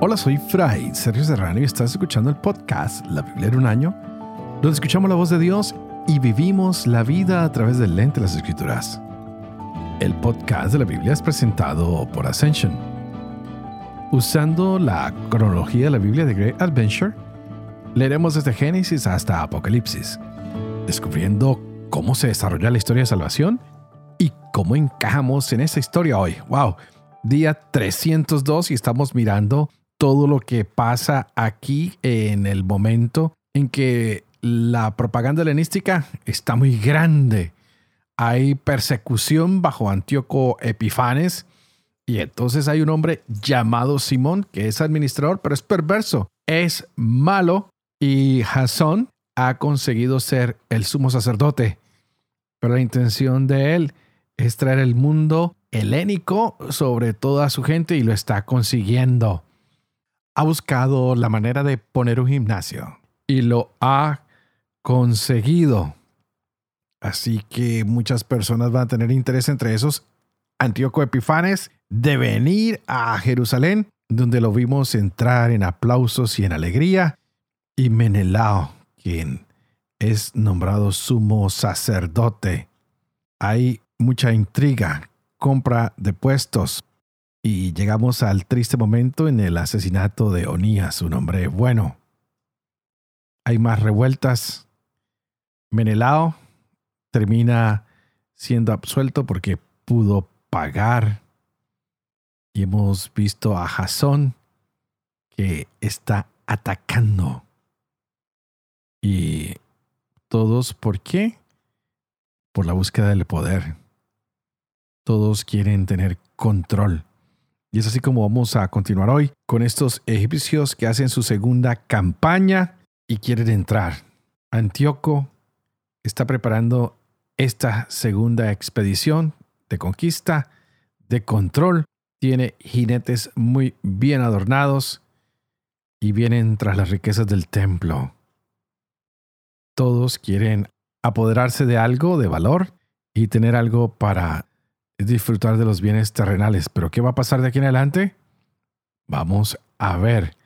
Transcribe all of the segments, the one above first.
Hola, soy Fray Sergio Serrano y estás escuchando el podcast La Biblia en un año, donde escuchamos la voz de Dios y vivimos la vida a través del lente de las Escrituras. El podcast de la Biblia es presentado por Ascension. Usando la cronología de la Biblia de Great Adventure, leeremos desde Génesis hasta Apocalipsis, descubriendo cómo se desarrolla la historia de salvación y cómo encajamos en esa historia hoy. ¡Wow! Día 302 y estamos mirando todo lo que pasa aquí en el momento en que la propaganda helenística está muy grande. Hay persecución bajo Antíoco Epifanes y entonces hay un hombre llamado Simón que es administrador, pero es perverso, es malo y Jasón ha conseguido ser el sumo sacerdote. Pero la intención de él es traer el mundo helénico sobre toda su gente y lo está consiguiendo. Ha buscado la manera de poner un gimnasio y lo ha conseguido. Así que muchas personas van a tener interés entre esos Antíoco Epifanes de venir a Jerusalén, donde lo vimos entrar en aplausos y en alegría, y Menelao, quien es nombrado sumo sacerdote. Hay mucha intriga, compra de puestos, y llegamos al triste momento en el asesinato de Onías, un hombre bueno. Hay más revueltas. Menelao termina siendo absuelto porque pudo pagar. Y hemos visto a Jasón que está atacando. Y todos, ¿por qué? Por la búsqueda del poder. Todos quieren tener control. Y es así como vamos a continuar hoy con estos egipcios que hacen su segunda campaña y quieren entrar. Antíoco está preparando esta segunda expedición de conquista, de control. Tiene jinetes muy bien adornados y vienen tras las riquezas del templo. Todos quieren apoderarse de algo de valor y tener algo para disfrutar de los bienes terrenales. Pero ¿qué va a pasar de aquí en adelante? Vamos a ver,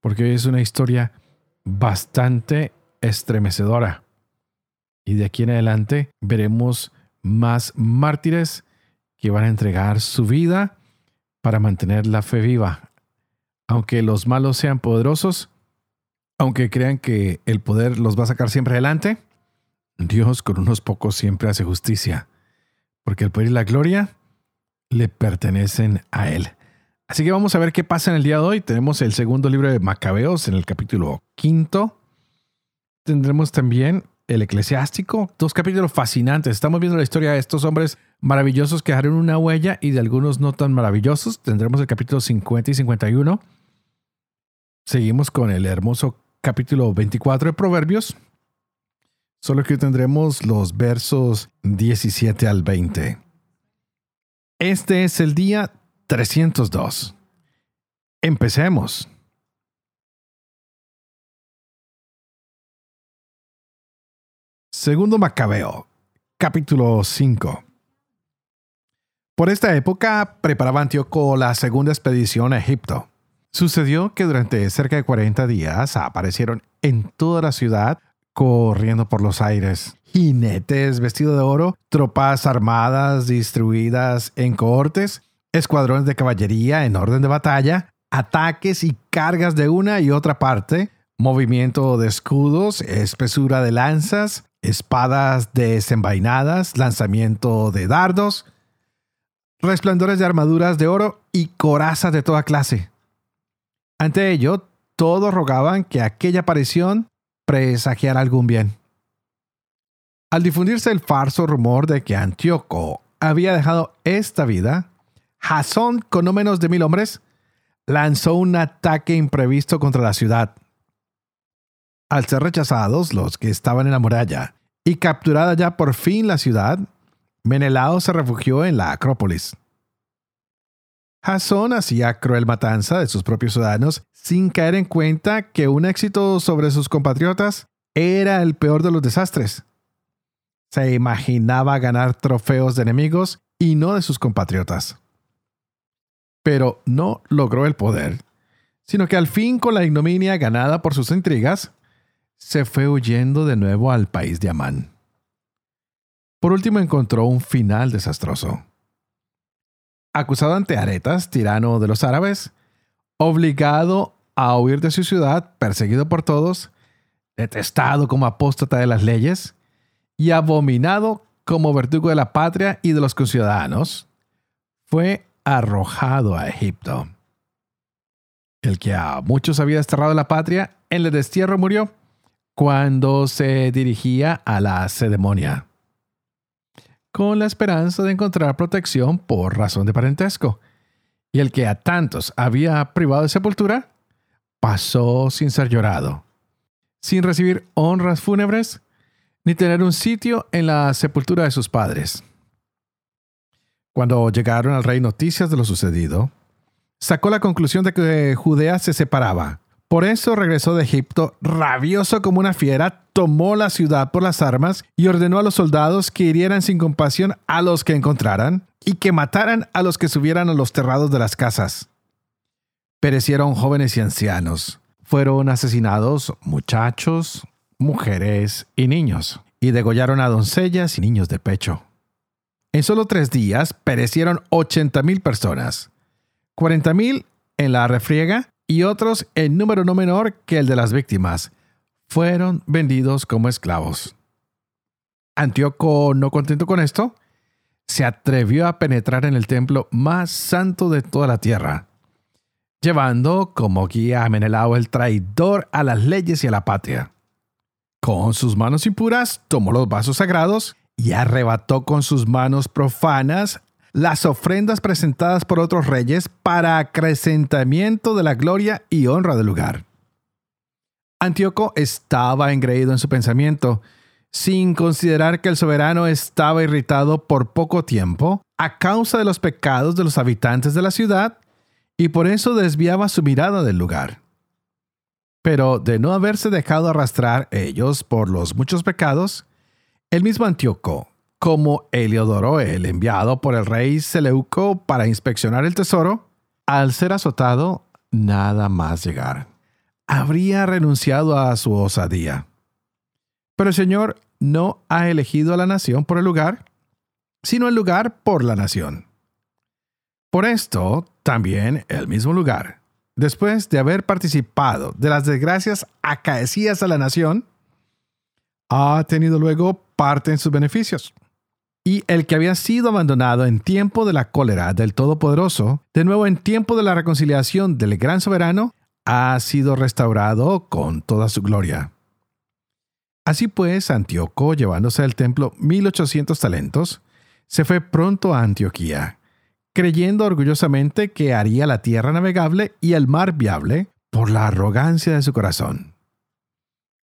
porque hoy es una historia bastante estremecedora. Y de aquí en adelante veremos más mártires que van a entregar su vida para mantener la fe viva. Aunque los malos sean poderosos, aunque crean que el poder los va a sacar siempre adelante, Dios con unos pocos siempre hace justicia porque el poder y la gloria le pertenecen a Él. Así que vamos a ver qué pasa en el día de hoy. Tenemos el segundo libro de Macabeos en el capítulo quinto. Tendremos también el eclesiástico, dos capítulos fascinantes. Estamos viendo la historia de estos hombres maravillosos que dejaron una huella y de algunos no tan maravillosos. Tendremos el capítulo 50 y 51. Seguimos con el hermoso capítulo 24 de Proverbios. Solo que tendremos los versos 17 al 20. Este es el día 302. Empecemos. Segundo Macabeo, capítulo 5. Por esta época preparaba Antíoco la segunda expedición a Egipto. Sucedió que durante cerca de 40 días aparecieron en toda la ciudad corriendo por los aires. Jinetes vestidos de oro, tropas armadas distribuidas en cohortes, escuadrones de caballería en orden de batalla, ataques y cargas de una y otra parte, movimiento de escudos, espesura de lanzas, espadas desenvainadas, lanzamiento de dardos, resplandores de armaduras de oro y corazas de toda clase. Ante ello, todos rogaban que aquella aparición presagiar algún bien. Al difundirse el falso rumor de que Antíoco había dejado esta vida, Jasón, con no menos de mil hombres, lanzó un ataque imprevisto contra la ciudad. Al ser rechazados los que estaban en la muralla y capturada ya por fin la ciudad, Menelao se refugió en la Acrópolis. Jasón hacía cruel matanza de sus propios ciudadanos sin caer en cuenta que un éxito sobre sus compatriotas era el peor de los desastres. Se imaginaba ganar trofeos de enemigos y no de sus compatriotas. Pero no logró el poder, sino que al fin con la ignominia ganada por sus intrigas, se fue huyendo de nuevo al país de Amán. Por último encontró un final desastroso. Acusado ante Aretas, tirano de los árabes, obligado a huir de su ciudad, perseguido por todos, detestado como apóstata de las leyes y abominado como verdugo de la patria y de los conciudadanos, fue arrojado a Egipto. El que a muchos había desterrado de la patria, en el destierro murió cuando se dirigía a la cedemonia con la esperanza de encontrar protección por razón de parentesco. Y el que a tantos había privado de sepultura, pasó sin ser llorado, sin recibir honras fúnebres, ni tener un sitio en la sepultura de sus padres. Cuando llegaron al rey noticias de lo sucedido, sacó la conclusión de que Judea se separaba por eso regresó de Egipto rabioso como una fiera, tomó la ciudad por las armas y ordenó a los soldados que hirieran sin compasión a los que encontraran y que mataran a los que subieran a los terrados de las casas. Perecieron jóvenes y ancianos. Fueron asesinados muchachos, mujeres y niños, y degollaron a doncellas y niños de pecho. En solo tres días perecieron 80.000 personas, 40.000 en la refriega y otros en número no menor que el de las víctimas, fueron vendidos como esclavos. Antíoco, no contento con esto, se atrevió a penetrar en el templo más santo de toda la tierra, llevando como guía a Menelao el traidor a las leyes y a la patria. Con sus manos impuras tomó los vasos sagrados y arrebató con sus manos profanas las ofrendas presentadas por otros reyes para acrecentamiento de la gloria y honra del lugar. Antíoco estaba engreído en su pensamiento, sin considerar que el soberano estaba irritado por poco tiempo a causa de los pecados de los habitantes de la ciudad y por eso desviaba su mirada del lugar. Pero de no haberse dejado arrastrar ellos por los muchos pecados, el mismo Antíoco, como Heliodoro, el enviado por el rey Seleuco para inspeccionar el tesoro, al ser azotado, nada más llegar. Habría renunciado a su osadía. Pero el Señor no ha elegido a la nación por el lugar, sino el lugar por la nación. Por esto, también el mismo lugar, después de haber participado de las desgracias acaecidas a la nación, ha tenido luego parte en sus beneficios. Y el que había sido abandonado en tiempo de la cólera del Todopoderoso, de nuevo en tiempo de la reconciliación del Gran Soberano, ha sido restaurado con toda su gloria. Así pues, Antíoco, llevándose al templo 1800 talentos, se fue pronto a Antioquía, creyendo orgullosamente que haría la tierra navegable y el mar viable por la arrogancia de su corazón.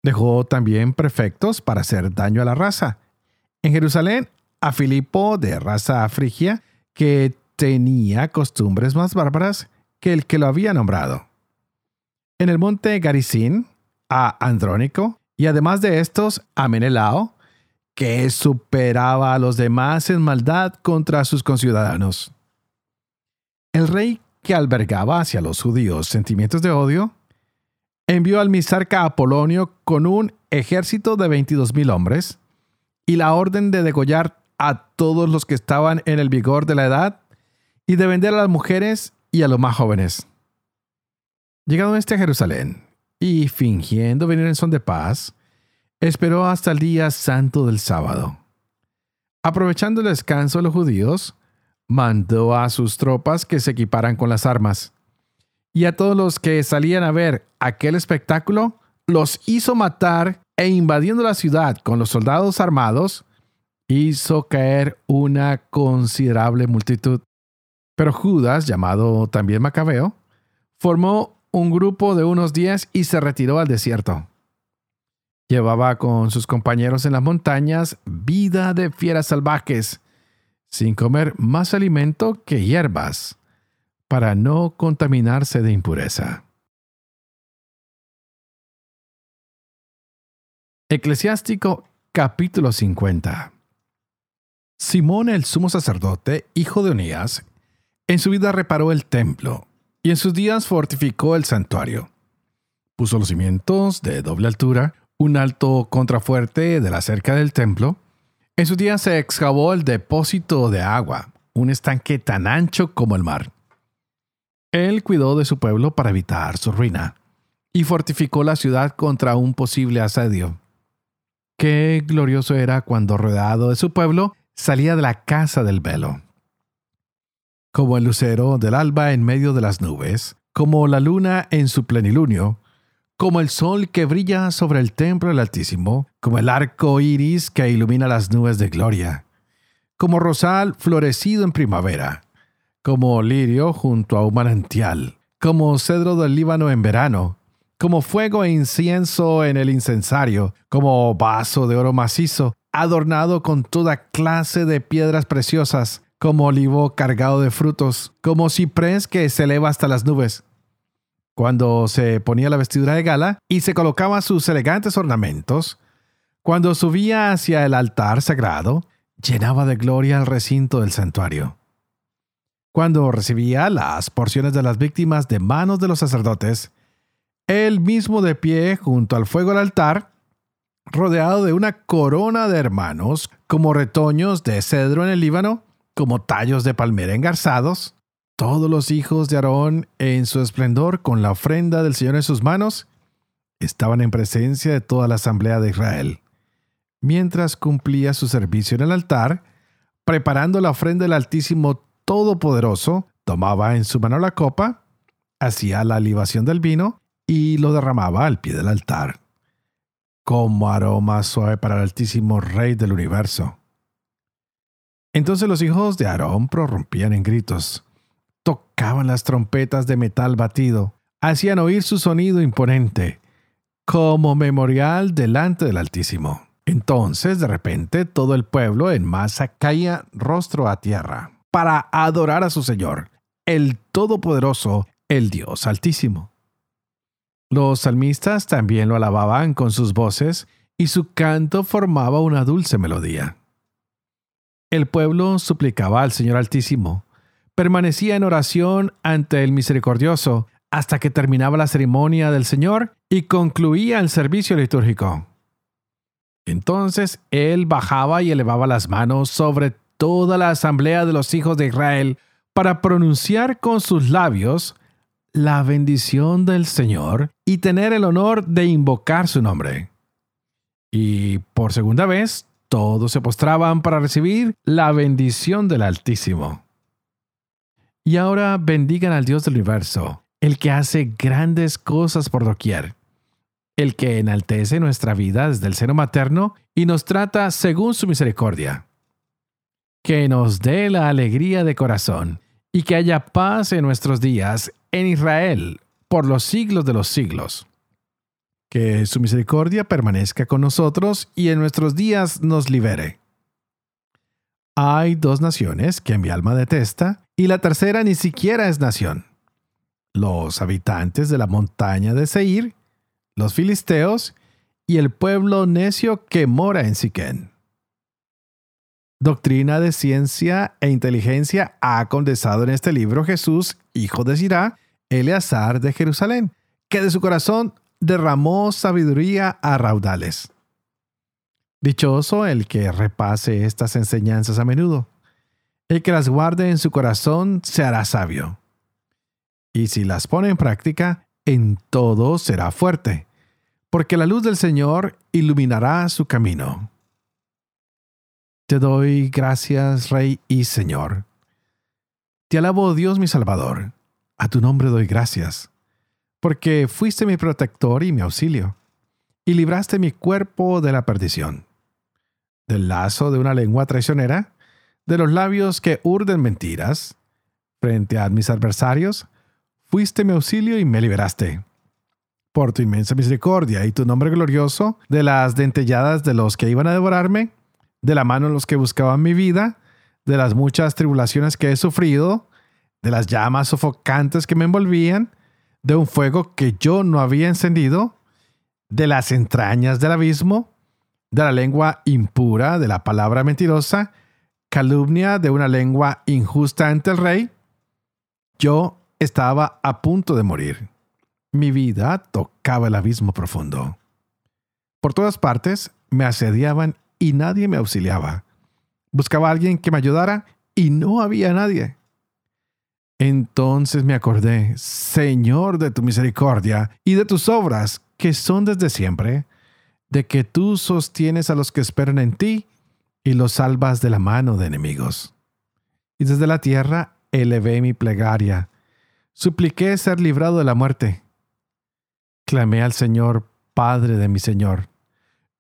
Dejó también prefectos para hacer daño a la raza. En Jerusalén a Filipo de raza frigia, que tenía costumbres más bárbaras que el que lo había nombrado. En el monte Garizín, a Andrónico, y además de estos, a Menelao, que superaba a los demás en maldad contra sus conciudadanos. El rey que albergaba hacia los judíos sentimientos de odio, envió al misarca Apolonio con un ejército de veintidós mil hombres y la orden de degollar a todos los que estaban en el vigor de la edad y de vender a las mujeres y a los más jóvenes. Llegado este a Jerusalén y fingiendo venir en son de paz, esperó hasta el día santo del sábado. Aprovechando el descanso de los judíos, mandó a sus tropas que se equiparan con las armas. Y a todos los que salían a ver aquel espectáculo, los hizo matar e invadiendo la ciudad con los soldados armados, hizo caer una considerable multitud. Pero Judas, llamado también Macabeo, formó un grupo de unos diez y se retiró al desierto. Llevaba con sus compañeros en las montañas vida de fieras salvajes, sin comer más alimento que hierbas, para no contaminarse de impureza. Eclesiástico capítulo 50 Simón el sumo sacerdote, hijo de Onías, en su vida reparó el templo y en sus días fortificó el santuario. Puso los cimientos de doble altura, un alto contrafuerte de la cerca del templo. En sus días se excavó el depósito de agua, un estanque tan ancho como el mar. Él cuidó de su pueblo para evitar su ruina y fortificó la ciudad contra un posible asedio. Qué glorioso era cuando rodeado de su pueblo salía de la casa del velo. Como el lucero del alba en medio de las nubes, como la luna en su plenilunio, como el sol que brilla sobre el templo del Altísimo, como el arco iris que ilumina las nubes de gloria, como rosal florecido en primavera, como lirio junto a un manantial, como cedro del Líbano en verano, como fuego e incienso en el incensario, como vaso de oro macizo, adornado con toda clase de piedras preciosas, como olivo cargado de frutos, como ciprés que se eleva hasta las nubes. Cuando se ponía la vestidura de gala y se colocaba sus elegantes ornamentos, cuando subía hacia el altar sagrado, llenaba de gloria el recinto del santuario. Cuando recibía las porciones de las víctimas de manos de los sacerdotes, él mismo de pie junto al fuego del altar, rodeado de una corona de hermanos, como retoños de cedro en el Líbano, como tallos de palmera engarzados, todos los hijos de Aarón en su esplendor con la ofrenda del Señor en sus manos, estaban en presencia de toda la asamblea de Israel. Mientras cumplía su servicio en el altar, preparando la ofrenda del Altísimo Todopoderoso, tomaba en su mano la copa, hacía la libación del vino y lo derramaba al pie del altar, como aroma suave para el Altísimo Rey del universo. Entonces los hijos de Aarón prorrumpían en gritos, tocaban las trompetas de metal batido, hacían oír su sonido imponente, como memorial delante del Altísimo. Entonces, de repente, todo el pueblo en masa caía rostro a tierra para adorar a su Señor, el Todopoderoso, el Dios Altísimo. Los salmistas también lo alababan con sus voces y su canto formaba una dulce melodía. El pueblo suplicaba al Señor Altísimo, permanecía en oración ante el misericordioso hasta que terminaba la ceremonia del Señor y concluía el servicio litúrgico. Entonces él bajaba y elevaba las manos sobre toda la asamblea de los hijos de Israel para pronunciar con sus labios la bendición del Señor y tener el honor de invocar su nombre. Y por segunda vez, todos se postraban para recibir la bendición del Altísimo. Y ahora bendigan al Dios del universo, el que hace grandes cosas por doquier, el que enaltece nuestra vida desde el seno materno y nos trata según su misericordia. Que nos dé la alegría de corazón y que haya paz en nuestros días en Israel por los siglos de los siglos. Que su misericordia permanezca con nosotros y en nuestros días nos libere. Hay dos naciones que mi alma detesta y la tercera ni siquiera es nación. Los habitantes de la montaña de Seir, los filisteos y el pueblo necio que mora en Siquén. Doctrina de ciencia e inteligencia ha condensado en este libro Jesús, hijo de Sirá, Eleazar de Jerusalén, que de su corazón derramó sabiduría a raudales. Dichoso el que repase estas enseñanzas a menudo. El que las guarde en su corazón se hará sabio. Y si las pone en práctica, en todo será fuerte, porque la luz del Señor iluminará su camino. Te doy gracias, Rey y Señor. Te alabo, Dios mi Salvador. A tu nombre doy gracias, porque fuiste mi protector y mi auxilio, y libraste mi cuerpo de la perdición, del lazo de una lengua traicionera, de los labios que urden mentiras. Frente a mis adversarios, fuiste mi auxilio y me liberaste. Por tu inmensa misericordia y tu nombre glorioso, de las dentelladas de los que iban a devorarme, de la mano de los que buscaban mi vida, de las muchas tribulaciones que he sufrido, de las llamas sofocantes que me envolvían, de un fuego que yo no había encendido, de las entrañas del abismo, de la lengua impura, de la palabra mentirosa, calumnia de una lengua injusta ante el rey. Yo estaba a punto de morir. Mi vida tocaba el abismo profundo. Por todas partes me asediaban y nadie me auxiliaba. Buscaba a alguien que me ayudara y no había nadie. Entonces me acordé, Señor de tu misericordia y de tus obras, que son desde siempre, de que tú sostienes a los que esperan en ti y los salvas de la mano de enemigos. Y desde la tierra elevé mi plegaria, supliqué ser librado de la muerte. Clamé al Señor, Padre de mi Señor.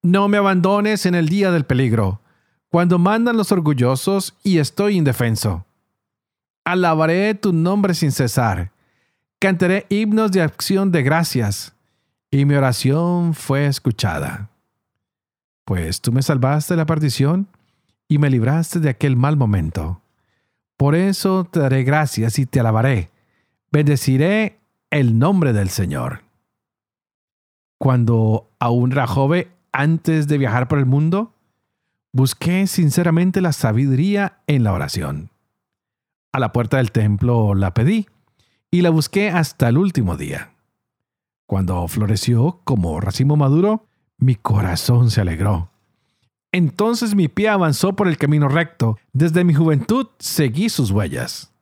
No me abandones en el día del peligro, cuando mandan los orgullosos y estoy indefenso. Alabaré tu nombre sin cesar. Cantaré himnos de acción de gracias. Y mi oración fue escuchada. Pues tú me salvaste de la perdición y me libraste de aquel mal momento. Por eso te daré gracias y te alabaré. Bendeciré el nombre del Señor. Cuando aún era joven, antes de viajar por el mundo, busqué sinceramente la sabiduría en la oración a la puerta del templo la pedí y la busqué hasta el último día. Cuando floreció como racimo maduro, mi corazón se alegró. Entonces mi pie avanzó por el camino recto, desde mi juventud seguí sus huellas.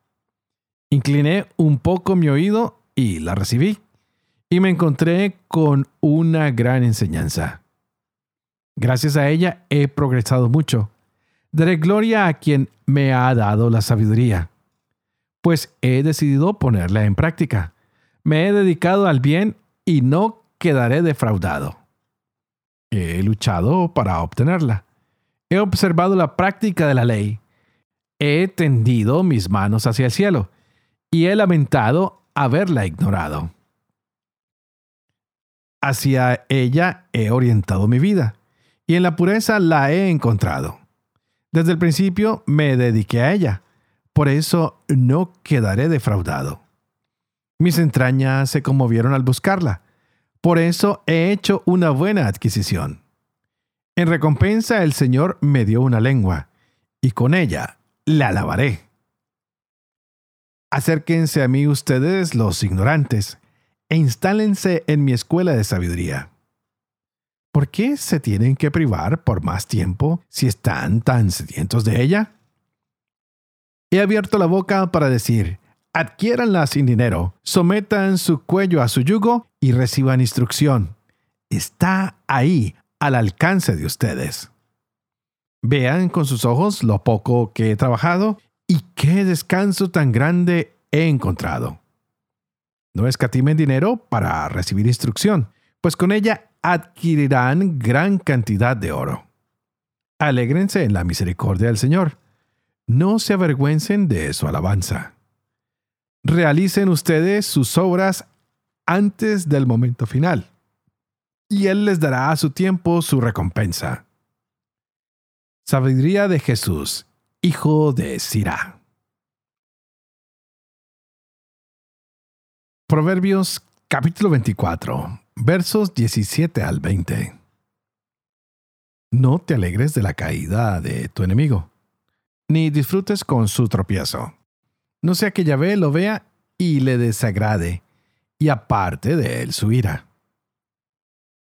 Incliné un poco mi oído y la recibí, y me encontré con una gran enseñanza. Gracias a ella he progresado mucho. Daré gloria a quien me ha dado la sabiduría pues he decidido ponerla en práctica. Me he dedicado al bien y no quedaré defraudado. He luchado para obtenerla. He observado la práctica de la ley. He tendido mis manos hacia el cielo y he lamentado haberla ignorado. Hacia ella he orientado mi vida y en la pureza la he encontrado. Desde el principio me dediqué a ella por eso no quedaré defraudado. Mis entrañas se conmovieron al buscarla. Por eso he hecho una buena adquisición. En recompensa el Señor me dio una lengua, y con ella la alabaré. Acérquense a mí ustedes los ignorantes, e instálense en mi escuela de sabiduría. ¿Por qué se tienen que privar por más tiempo si están tan sedientos de ella? He abierto la boca para decir, adquiéranla sin dinero, sometan su cuello a su yugo y reciban instrucción. Está ahí, al alcance de ustedes. Vean con sus ojos lo poco que he trabajado y qué descanso tan grande he encontrado. No escatimen dinero para recibir instrucción, pues con ella adquirirán gran cantidad de oro. Alégrense en la misericordia del Señor no se avergüencen de su alabanza. Realicen ustedes sus obras antes del momento final, y Él les dará a su tiempo su recompensa. Sabiduría de Jesús, hijo de Sirá. Proverbios capítulo 24, versos 17 al 20. No te alegres de la caída de tu enemigo ni disfrutes con su tropiezo. No sea que Yahvé lo vea y le desagrade, y aparte de él su ira.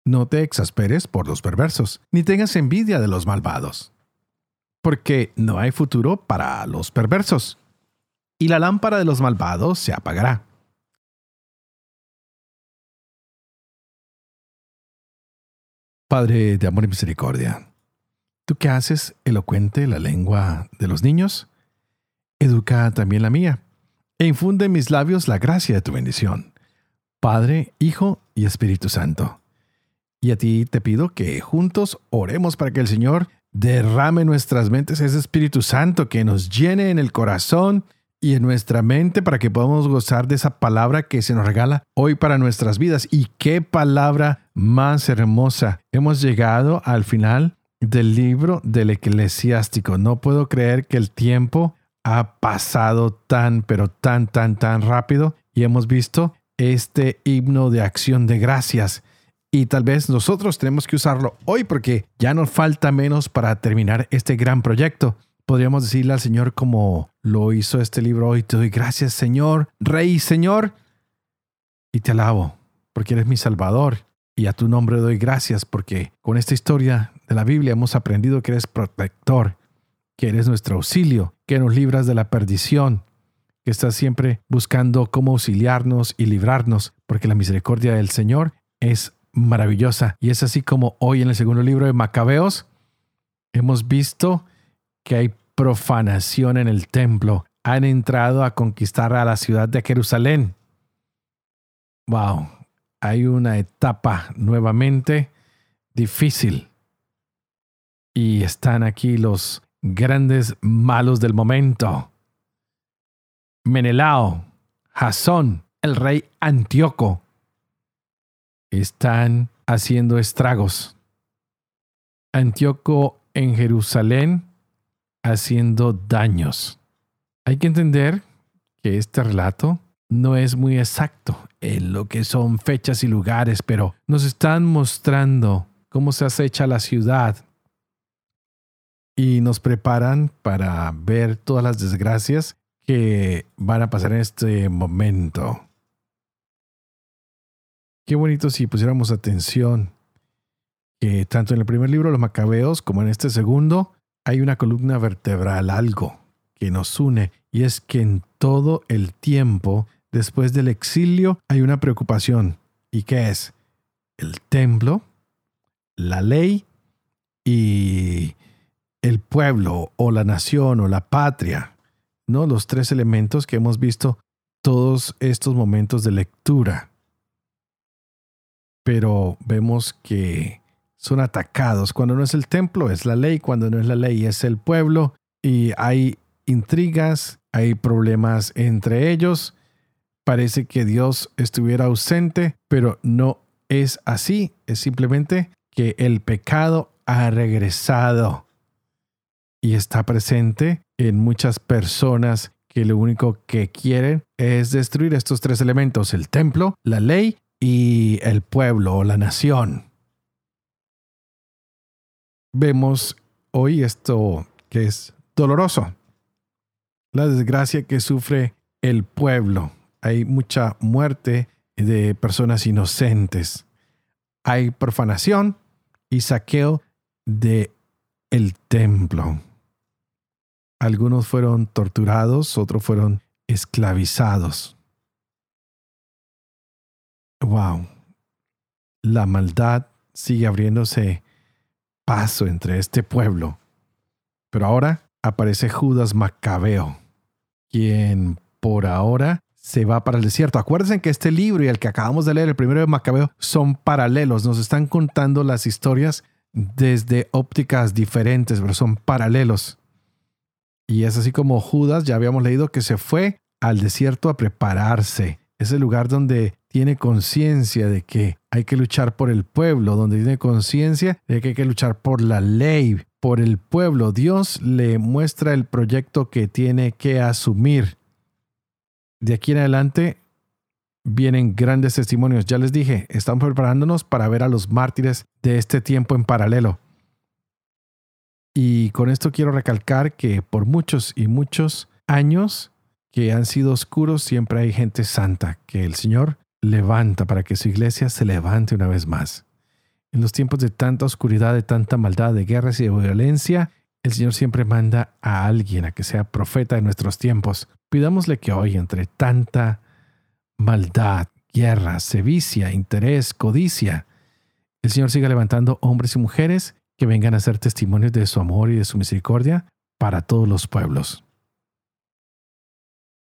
No te exasperes por los perversos, ni tengas envidia de los malvados, porque no hay futuro para los perversos, y la lámpara de los malvados se apagará. Padre de amor y misericordia, Tú que haces elocuente la lengua de los niños, educa también la mía, e infunde en mis labios la gracia de tu bendición. Padre, Hijo y Espíritu Santo. Y a ti te pido que juntos oremos para que el Señor derrame en nuestras mentes ese Espíritu Santo que nos llene en el corazón y en nuestra mente para que podamos gozar de esa palabra que se nos regala hoy para nuestras vidas. Y qué palabra más hermosa. Hemos llegado al final del libro del eclesiástico. No puedo creer que el tiempo ha pasado tan, pero tan, tan, tan rápido y hemos visto este himno de acción de gracias. Y tal vez nosotros tenemos que usarlo hoy porque ya nos falta menos para terminar este gran proyecto. podríamos decirle al Señor como lo hizo este libro hoy, te doy gracias Señor, Rey Señor, y te alabo, porque eres mi Salvador, y a tu nombre doy gracias, porque con esta historia de la Biblia hemos aprendido que eres protector, que eres nuestro auxilio, que nos libras de la perdición, que estás siempre buscando cómo auxiliarnos y librarnos, porque la misericordia del Señor es maravillosa. Y es así como hoy en el segundo libro de Macabeos hemos visto que hay profanación en el templo. Han entrado a conquistar a la ciudad de Jerusalén. Wow, hay una etapa nuevamente difícil. Y están aquí los grandes malos del momento. Menelao, Jasón, el rey Antíoco, están haciendo estragos. Antíoco en Jerusalén haciendo daños. Hay que entender que este relato no es muy exacto en lo que son fechas y lugares, pero nos están mostrando cómo se acecha la ciudad y nos preparan para ver todas las desgracias que van a pasar en este momento. Qué bonito si pusiéramos atención que tanto en el primer libro, Los Macabeos, como en este segundo, hay una columna vertebral, algo que nos une, y es que en todo el tiempo, después del exilio, hay una preocupación. ¿Y qué es? El templo, la ley y el pueblo o la nación o la patria. ¿no? Los tres elementos que hemos visto todos estos momentos de lectura. Pero vemos que son atacados. Cuando no es el templo, es la ley. Cuando no es la ley, es el pueblo. Y hay intrigas, hay problemas entre ellos. Parece que Dios estuviera ausente, pero no es así. Es simplemente que el pecado ha regresado y está presente en muchas personas que lo único que quieren es destruir estos tres elementos, el templo, la ley y el pueblo o la nación. Vemos hoy esto que es doloroso, la desgracia que sufre el pueblo. Hay mucha muerte de personas inocentes. Hay profanación y saqueo de el templo. Algunos fueron torturados, otros fueron esclavizados. Wow. La maldad sigue abriéndose paso entre este pueblo. Pero ahora aparece Judas Macabeo, quien por ahora se va para el desierto. Acuérdense que este libro y el que acabamos de leer, el primero de Macabeo, son paralelos. Nos están contando las historias desde ópticas diferentes, pero son paralelos. Y es así como Judas, ya habíamos leído, que se fue al desierto a prepararse. Es el lugar donde tiene conciencia de que hay que luchar por el pueblo, donde tiene conciencia de que hay que luchar por la ley, por el pueblo. Dios le muestra el proyecto que tiene que asumir. De aquí en adelante vienen grandes testimonios. Ya les dije, estamos preparándonos para ver a los mártires de este tiempo en paralelo. Y con esto quiero recalcar que por muchos y muchos años que han sido oscuros, siempre hay gente santa que el Señor levanta para que su iglesia se levante una vez más. En los tiempos de tanta oscuridad, de tanta maldad, de guerras y de violencia, el Señor siempre manda a alguien a que sea profeta de nuestros tiempos. Pidámosle que hoy, entre tanta maldad, guerra, sevicia, interés, codicia, el Señor siga levantando hombres y mujeres que vengan a ser testimonios de su amor y de su misericordia para todos los pueblos.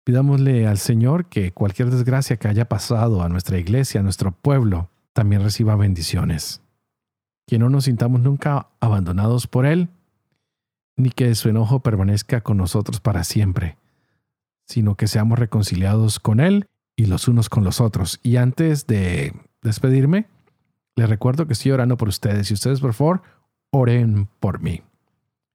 Pidámosle al Señor que cualquier desgracia que haya pasado a nuestra iglesia, a nuestro pueblo, también reciba bendiciones. Que no nos sintamos nunca abandonados por Él, ni que su enojo permanezca con nosotros para siempre, sino que seamos reconciliados con Él y los unos con los otros. Y antes de despedirme, les recuerdo que estoy orando por ustedes y ustedes, por favor, oren por mí.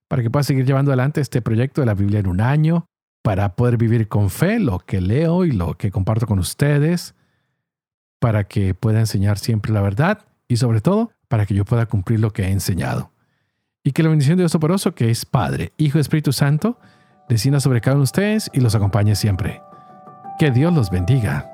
Para que pueda seguir llevando adelante este proyecto de la Biblia en un año, para poder vivir con fe lo que leo y lo que comparto con ustedes, para que pueda enseñar siempre la verdad y sobre todo para que yo pueda cumplir lo que he enseñado. Y que la bendición de Dios Toporoso, que es Padre, Hijo y Espíritu Santo, descienda sobre cada uno de ustedes y los acompañe siempre. Que Dios los bendiga.